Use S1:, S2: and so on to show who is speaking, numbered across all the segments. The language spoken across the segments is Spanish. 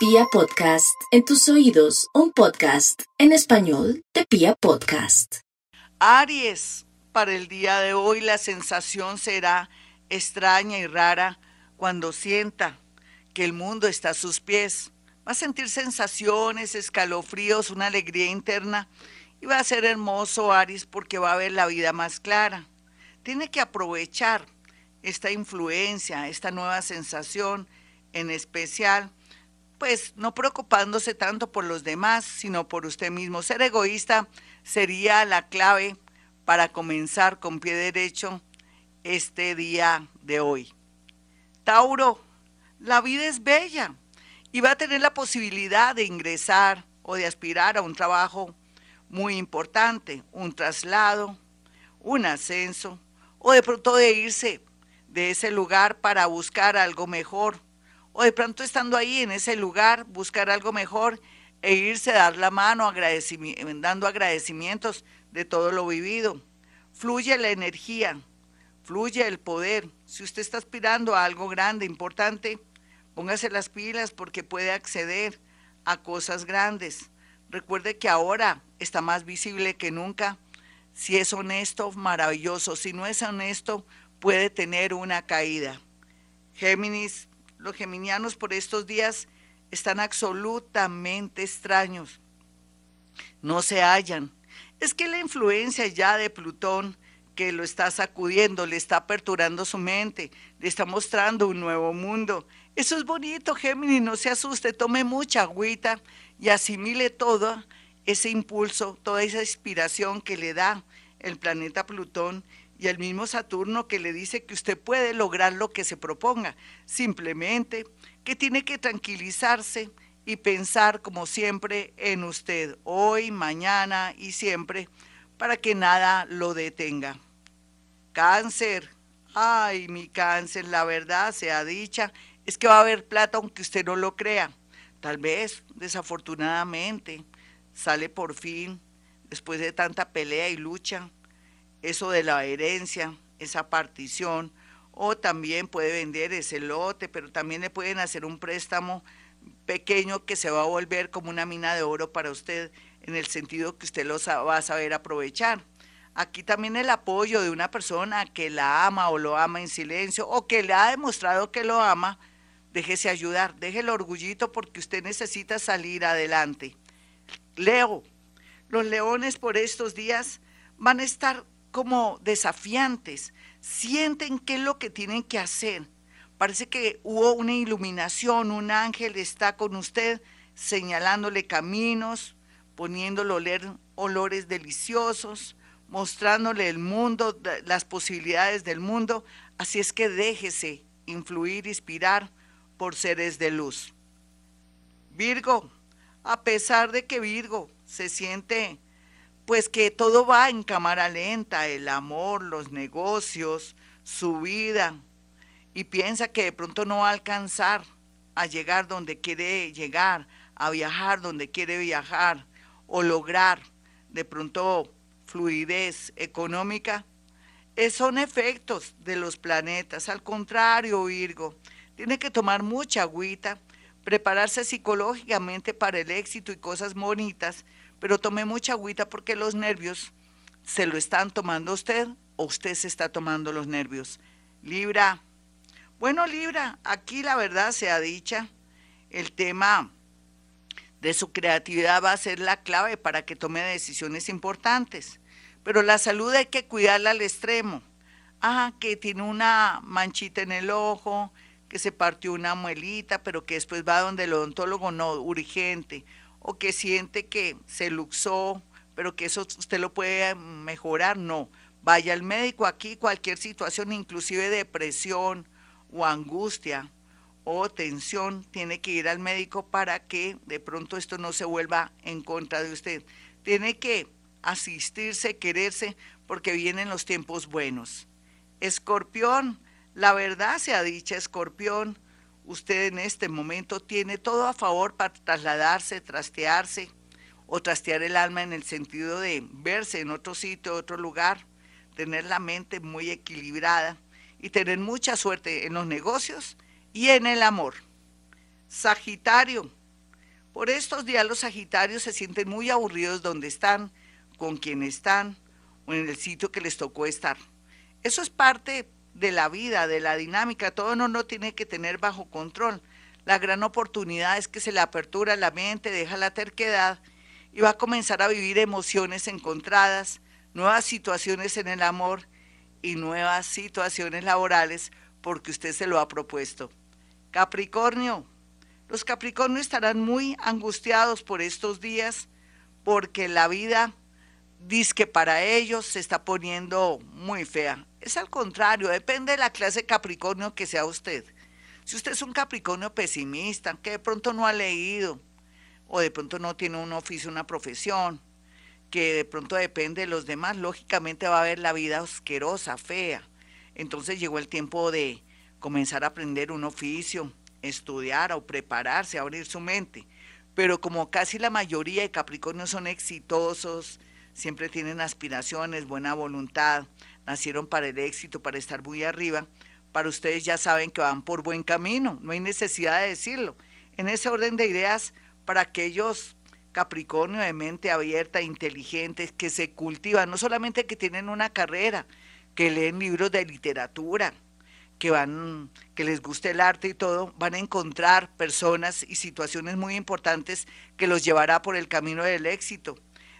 S1: Pia Podcast, en tus oídos, un podcast en español de Pia Podcast.
S2: Aries, para el día de hoy la sensación será extraña y rara cuando sienta que el mundo está a sus pies. Va a sentir sensaciones, escalofríos, una alegría interna y va a ser hermoso Aries porque va a ver la vida más clara. Tiene que aprovechar esta influencia, esta nueva sensación en especial pues no preocupándose tanto por los demás, sino por usted mismo. Ser egoísta sería la clave para comenzar con pie derecho este día de hoy. Tauro, la vida es bella y va a tener la posibilidad de ingresar o de aspirar a un trabajo muy importante, un traslado, un ascenso, o de pronto de irse de ese lugar para buscar algo mejor o de pronto estando ahí en ese lugar, buscar algo mejor e irse dar la mano dando agradecimientos de todo lo vivido. Fluye la energía, fluye el poder. Si usted está aspirando a algo grande, importante, póngase las pilas porque puede acceder a cosas grandes. Recuerde que ahora está más visible que nunca. Si es honesto, maravilloso. Si no es honesto, puede tener una caída. Géminis, los geminianos por estos días están absolutamente extraños. No se hallan. Es que la influencia ya de Plutón que lo está sacudiendo, le está aperturando su mente, le está mostrando un nuevo mundo. Eso es bonito, Géminis, no se asuste, tome mucha agüita y asimile todo ese impulso, toda esa inspiración que le da el planeta Plutón y el mismo Saturno que le dice que usted puede lograr lo que se proponga, simplemente que tiene que tranquilizarse y pensar como siempre en usted, hoy, mañana y siempre, para que nada lo detenga. Cáncer, ay, mi cáncer, la verdad sea dicha, es que va a haber plata aunque usted no lo crea. Tal vez, desafortunadamente, sale por fin, después de tanta pelea y lucha, eso de la herencia, esa partición, o también puede vender ese lote, pero también le pueden hacer un préstamo pequeño que se va a volver como una mina de oro para usted, en el sentido que usted lo va a saber aprovechar. Aquí también el apoyo de una persona que la ama o lo ama en silencio, o que le ha demostrado que lo ama, déjese ayudar, deje el orgullito porque usted necesita salir adelante. Leo, los leones por estos días van a estar como desafiantes, sienten qué es lo que tienen que hacer. Parece que hubo una iluminación, un ángel está con usted señalándole caminos, poniéndole oler olores deliciosos, mostrándole el mundo, las posibilidades del mundo. Así es que déjese influir, inspirar por seres de luz. Virgo, a pesar de que Virgo se siente pues que todo va en cámara lenta, el amor, los negocios, su vida, y piensa que de pronto no va a alcanzar a llegar donde quiere llegar, a viajar donde quiere viajar, o lograr de pronto fluidez económica, eh, son efectos de los planetas. Al contrario, Virgo, tiene que tomar mucha agüita, prepararse psicológicamente para el éxito y cosas bonitas, pero tome mucha agüita porque los nervios se lo están tomando usted o usted se está tomando los nervios. Libra, bueno Libra, aquí la verdad sea dicha, el tema de su creatividad va a ser la clave para que tome decisiones importantes, pero la salud hay que cuidarla al extremo. Ah, que tiene una manchita en el ojo, que se partió una muelita, pero que después va donde el odontólogo, no, urgente o que siente que se luxó, pero que eso usted lo puede mejorar, no. Vaya al médico aquí, cualquier situación, inclusive depresión o angustia o tensión, tiene que ir al médico para que de pronto esto no se vuelva en contra de usted. Tiene que asistirse, quererse, porque vienen los tiempos buenos. Escorpión, la verdad sea dicha, escorpión, usted en este momento tiene todo a favor para trasladarse, trastearse o trastear el alma en el sentido de verse en otro sitio, otro lugar, tener la mente muy equilibrada y tener mucha suerte en los negocios y en el amor. Sagitario, Por estos días los Sagitarios se sienten muy aburridos donde están, con quien están o en el sitio que les tocó estar. Eso es parte de la vida, de la dinámica, todo no no tiene que tener bajo control. La gran oportunidad es que se le apertura la mente, deja la terquedad y va a comenzar a vivir emociones encontradas, nuevas situaciones en el amor y nuevas situaciones laborales porque usted se lo ha propuesto. Capricornio, los Capricornios estarán muy angustiados por estos días porque la vida dice que para ellos se está poniendo muy fea. Es al contrario, depende de la clase Capricornio que sea usted. Si usted es un Capricornio pesimista, que de pronto no ha leído, o de pronto no tiene un oficio, una profesión, que de pronto depende de los demás, lógicamente va a ver la vida asquerosa, fea. Entonces llegó el tiempo de comenzar a aprender un oficio, estudiar o prepararse, abrir su mente. Pero como casi la mayoría de Capricornios son exitosos, siempre tienen aspiraciones, buena voluntad, nacieron para el éxito, para estar muy arriba, para ustedes ya saben que van por buen camino, no hay necesidad de decirlo. En ese orden de ideas, para aquellos Capricornio de mente abierta, inteligentes, que se cultivan, no solamente que tienen una carrera, que leen libros de literatura, que van, que les guste el arte y todo, van a encontrar personas y situaciones muy importantes que los llevará por el camino del éxito.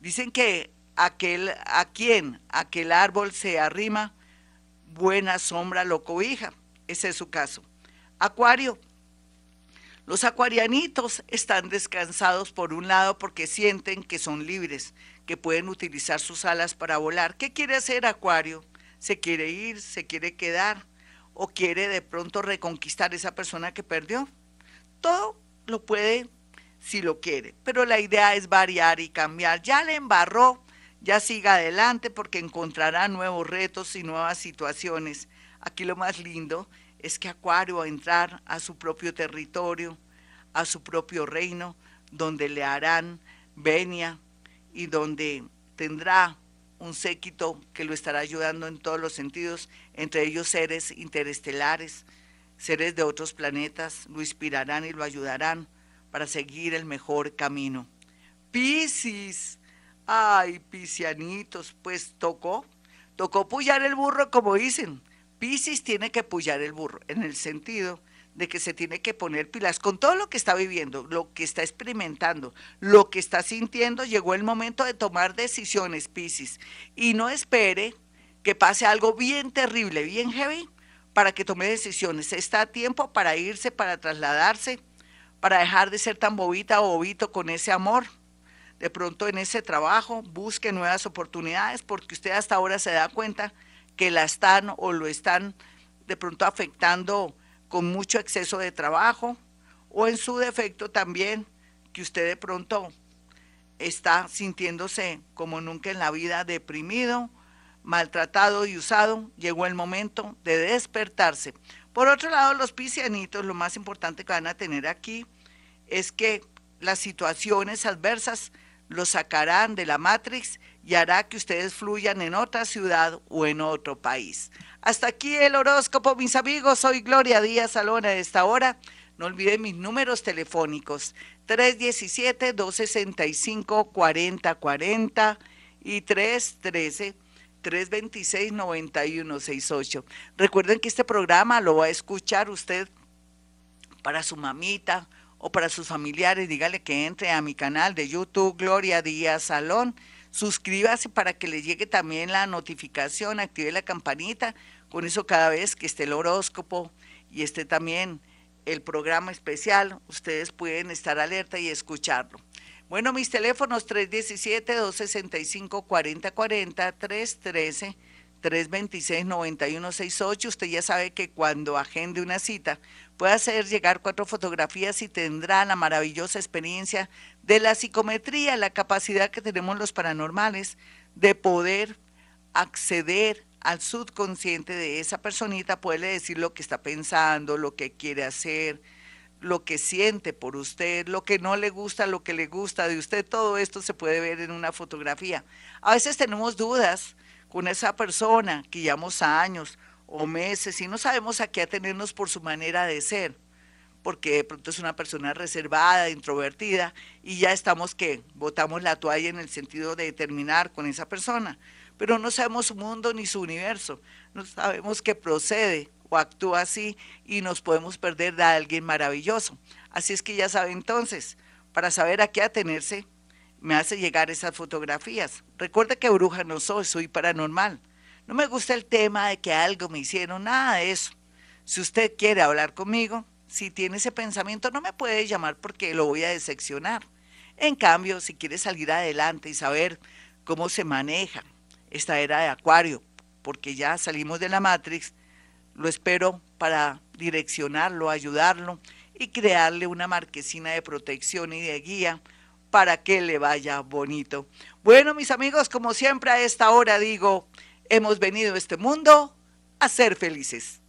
S2: Dicen que aquel a quien aquel árbol se arrima, buena sombra lo cobija. Ese es su caso. Acuario. Los acuarianitos están descansados por un lado porque sienten que son libres, que pueden utilizar sus alas para volar. ¿Qué quiere hacer Acuario? ¿Se quiere ir? ¿Se quiere quedar? ¿O quiere de pronto reconquistar esa persona que perdió? Todo lo puede si lo quiere, pero la idea es variar y cambiar. Ya le embarró, ya siga adelante porque encontrará nuevos retos y nuevas situaciones. Aquí lo más lindo es que Acuario a entrar a su propio territorio, a su propio reino, donde le harán venia y donde tendrá un séquito que lo estará ayudando en todos los sentidos, entre ellos seres interestelares, seres de otros planetas, lo inspirarán y lo ayudarán para seguir el mejor camino. Piscis, ay, piscianitos, pues tocó, tocó pullar el burro como dicen. Piscis tiene que pullar el burro, en el sentido de que se tiene que poner pilas con todo lo que está viviendo, lo que está experimentando, lo que está sintiendo. Llegó el momento de tomar decisiones, Piscis, y no espere que pase algo bien terrible, bien heavy, para que tome decisiones. Está a tiempo para irse, para trasladarse para dejar de ser tan bobita o bobito con ese amor. De pronto en ese trabajo busque nuevas oportunidades porque usted hasta ahora se da cuenta que la están o lo están de pronto afectando con mucho exceso de trabajo o en su defecto también que usted de pronto está sintiéndose como nunca en la vida deprimido, maltratado y usado, llegó el momento de despertarse. Por otro lado, los piscianitos, lo más importante que van a tener aquí es que las situaciones adversas los sacarán de la Matrix y hará que ustedes fluyan en otra ciudad o en otro país. Hasta aquí el horóscopo, mis amigos. Soy Gloria Díaz Salón a esta hora. No olviden mis números telefónicos 317-265-4040 y 313. 326-9168. Recuerden que este programa lo va a escuchar usted para su mamita o para sus familiares. Dígale que entre a mi canal de YouTube Gloria Díaz Salón. Suscríbase para que le llegue también la notificación, active la campanita. Con eso cada vez que esté el horóscopo y esté también el programa especial, ustedes pueden estar alerta y escucharlo. Bueno, mis teléfonos 317-265-4040, 313-326-9168. Usted ya sabe que cuando agende una cita puede hacer llegar cuatro fotografías y tendrá la maravillosa experiencia de la psicometría, la capacidad que tenemos los paranormales de poder acceder al subconsciente de esa personita, puede decir lo que está pensando, lo que quiere hacer, lo que siente por usted, lo que no le gusta, lo que le gusta de usted, todo esto se puede ver en una fotografía. A veces tenemos dudas con esa persona que llevamos años o meses y no sabemos a qué atenernos por su manera de ser. porque de pronto es una persona reservada, introvertida, y ya estamos que botamos la toalla en el sentido de terminar con esa persona. Pero no sabemos su mundo ni su universo, no sabemos qué procede o actúa así y nos podemos perder de alguien maravilloso. Así es que ya sabe entonces, para saber a qué atenerse, me hace llegar esas fotografías. Recuerde que bruja no soy, soy paranormal. No me gusta el tema de que algo me hicieron, nada de eso. Si usted quiere hablar conmigo, si tiene ese pensamiento, no me puede llamar porque lo voy a decepcionar. En cambio, si quiere salir adelante y saber cómo se maneja esta era de Acuario, porque ya salimos de la Matrix, lo espero para direccionarlo, ayudarlo y crearle una marquesina de protección y de guía para que le vaya bonito. Bueno, mis amigos, como siempre a esta hora digo, hemos venido a este mundo a ser felices.